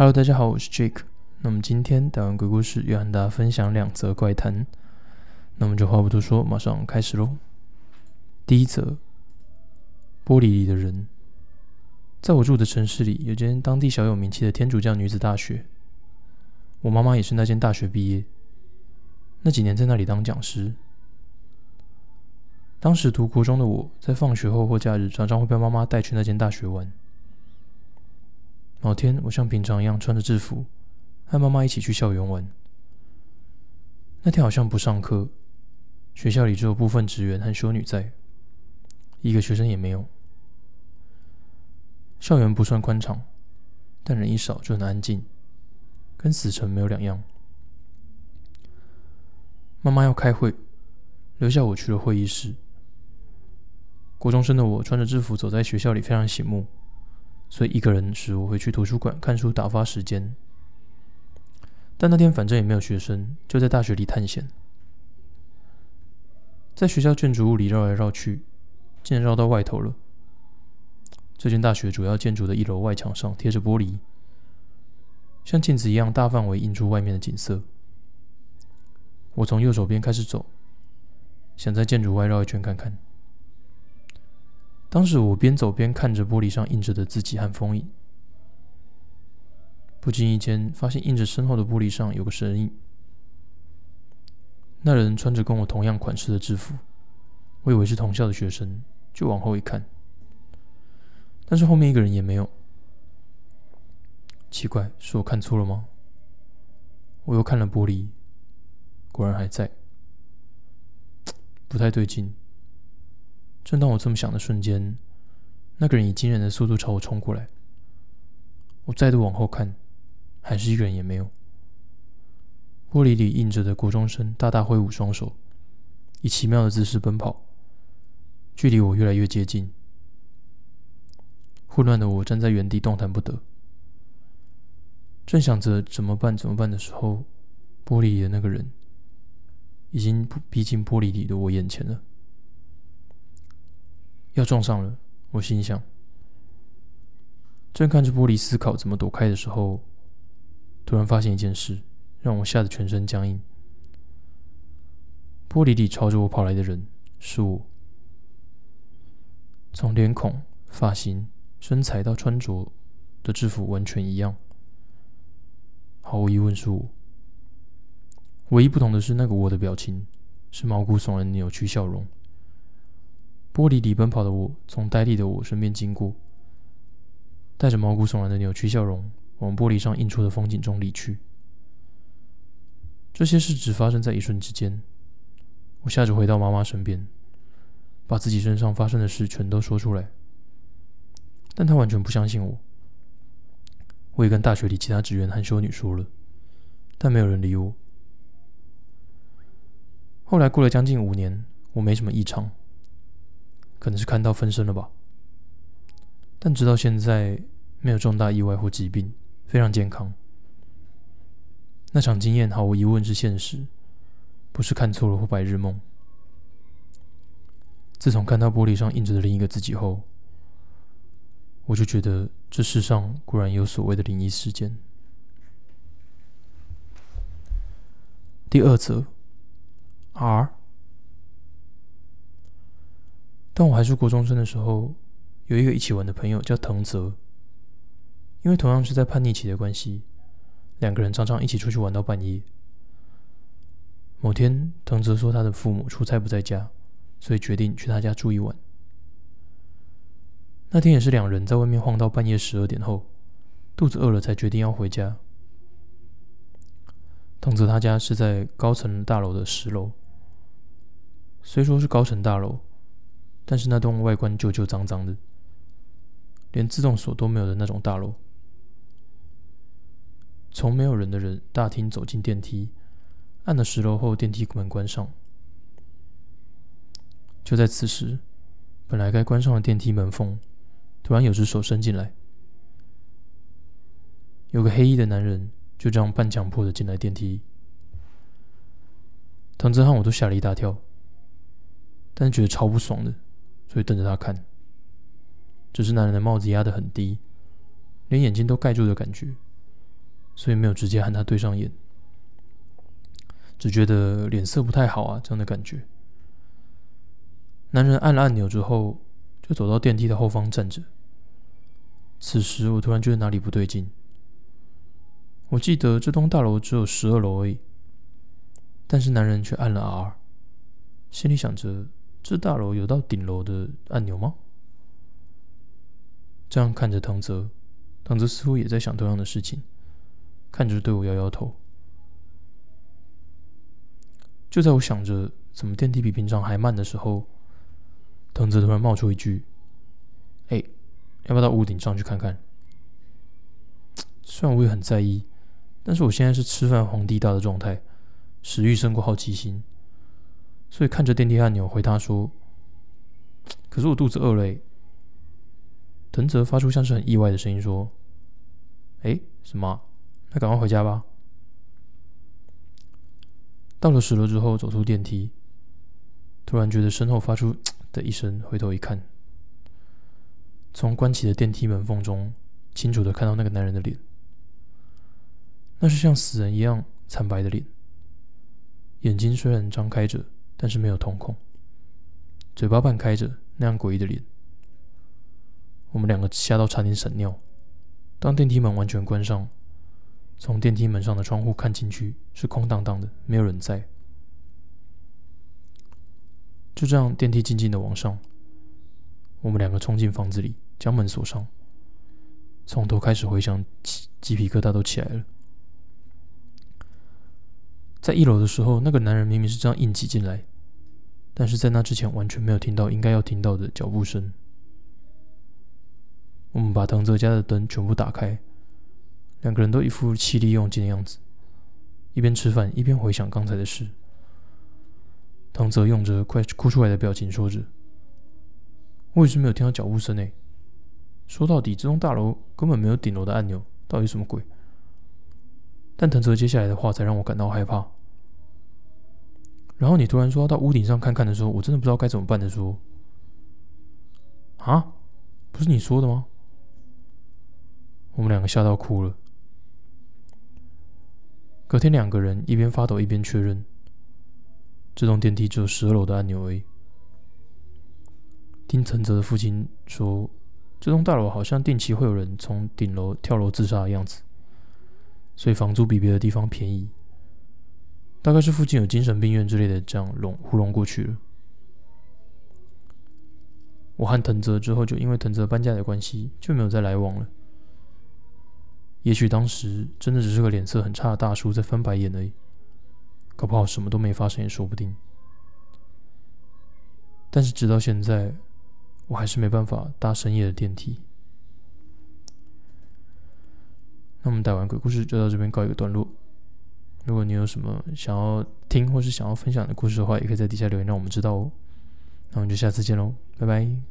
Hello，大家好，我是 Jake。那么今天打完鬼故事，要和大家分享两则怪谈。那么就话不多说，马上开始喽。第一则，玻璃里的人。在我住的城市里，有间当地小有名气的天主教女子大学。我妈妈也是那间大学毕业，那几年在那里当讲师。当时读国中的我，在放学后或假日，常常会被妈妈带去那间大学玩。某天，我像平常一样穿着制服，和妈妈一起去校园玩。那天好像不上课，学校里只有部分职员和修女在，一个学生也没有。校园不算宽敞，但人一少就很安静，跟死城没有两样。妈妈要开会，留下我去了会议室。国中生的我穿着制服走在学校里，非常醒目。所以一个人时，我会去图书馆看书打发时间。但那天反正也没有学生，就在大学里探险，在学校建筑物里绕来绕去，竟然绕到外头了。这间大学主要建筑的一楼外墙上贴着玻璃，像镜子一样大范围映出外面的景色。我从右手边开始走，想在建筑外绕一圈看看。当时我边走边看着玻璃上印着的字迹和封印，不经意间发现印着身后的玻璃上有个身影。那人穿着跟我同样款式的制服，我以为是同校的学生，就往后一看，但是后面一个人也没有。奇怪，是我看错了吗？我又看了玻璃，果然还在，不太对劲。正当我这么想的瞬间，那个人以惊人的速度朝我冲过来。我再度往后看，还是一个人也没有。玻璃里映着的国中生大大挥舞双手，以奇妙的姿势奔跑，距离我越来越接近。混乱的我站在原地动弹不得，正想着怎么办怎么办的时候，玻璃里的那个人已经逼近玻璃里的我眼前了。要撞上了，我心想。正看着玻璃思考怎么躲开的时候，突然发现一件事，让我吓得全身僵硬。玻璃里朝着我跑来的人是我，从脸孔、发型、身材到穿着的制服完全一样，毫无疑问是我。唯一不同的是，那个我的表情是毛骨悚然扭曲笑容。玻璃里奔跑的我，从呆立的我身边经过，带着毛骨悚然的扭曲笑容，往玻璃上映出的风景中离去。这些事只发生在一瞬之间。我吓着回到妈妈身边，把自己身上发生的事全都说出来，但她完全不相信我。我也跟大学里其他职员和修女说了，但没有人理我。后来过了将近五年，我没什么异常。可能是看到分身了吧，但直到现在没有重大意外或疾病，非常健康。那场经验毫无疑问是现实，不是看错了或白日梦。自从看到玻璃上印着的另一个自己后，我就觉得这世上果然有所谓的灵异事件。第二则，R。当我还是国中生的时候，有一个一起玩的朋友叫藤泽。因为同样是在叛逆期的关系，两个人常常一起出去玩到半夜。某天，藤泽说他的父母出差不在家，所以决定去他家住一晚。那天也是两人在外面晃到半夜十二点后，肚子饿了才决定要回家。藤泽他家是在高层大楼的十楼，虽说是高层大楼。但是那栋外观旧旧脏脏的，连自动锁都没有的那种大楼。从没有人的人大厅走进电梯，按了十楼后，电梯门关上。就在此时，本来该关上的电梯门缝，突然有只手伸进来，有个黑衣的男人就这样半强迫的进来电梯。藤泽和我都吓了一大跳，但是觉得超不爽的。所以瞪着他看，只是男人的帽子压得很低，连眼睛都盖住的感觉，所以没有直接和他对上眼，只觉得脸色不太好啊，这样的感觉。男人按了按钮之后，就走到电梯的后方站着。此时我突然觉得哪里不对劲。我记得这栋大楼只有十二楼而已，但是男人却按了 R，心里想着：这大楼有到顶楼的按钮吗？这样看着藤泽，藤泽似乎也在想同样的事情，看着对我摇摇头。就在我想着怎么电梯比平常还慢的时候，藤泽突然冒出一句：“哎，要不要到屋顶上去看看？”虽然我也很在意。但是我现在是吃饭皇帝大的状态，食欲胜过好奇心，所以看着电梯按钮回他说：“可是我肚子饿了。”藤泽发出像是很意外的声音说：“哎，什么？那赶快回家吧。”到了十楼之后，走出电梯，突然觉得身后发出 的一声，回头一看，从关起的电梯门缝中，清楚的看到那个男人的脸。那是像死人一样惨白的脸，眼睛虽然张开着，但是没有瞳孔，嘴巴半开着，那样诡异的脸，我们两个吓到差点闪尿。当电梯门完全关上，从电梯门上的窗户看进去，是空荡荡的，没有人在。就这样，电梯静静的往上，我们两个冲进房子里，将门锁上，从头开始回想，起鸡皮疙瘩都起来了。在一楼的时候，那个男人明明是这样硬挤进来，但是在那之前完全没有听到应该要听到的脚步声。我们把藤泽家的灯全部打开，两个人都一副气力用尽的样子，一边吃饭一边回想刚才的事。藤泽用着快哭出来的表情说着：“我也是没有听到脚步声诶。说到底，这栋大楼根本没有顶楼的按钮，到底什么鬼？”但藤泽接下来的话才让我感到害怕。然后你突然说要到屋顶上看看的时候，我真的不知道该怎么办的。说：“啊，不是你说的吗？”我们两个吓到哭了。隔天，两个人一边发抖一边确认，这栋电梯只有十二楼的按钮而已。听藤泽的父亲说，这栋大楼好像定期会有人从顶楼跳楼自杀的样子。所以房租比别的地方便宜，大概是附近有精神病院之类的，这样弄糊弄过去了。我和藤泽之后就因为藤泽搬家的关系就没有再来往了。也许当时真的只是个脸色很差的大叔在翻白眼而已，搞不好什么都没发生也说不定。但是直到现在，我还是没办法搭深夜的电梯。那我们带完鬼故事就到这边告一个段落。如果你有什么想要听或是想要分享的故事的话，也可以在底下留言让我们知道哦。那我们就下次见喽，拜拜。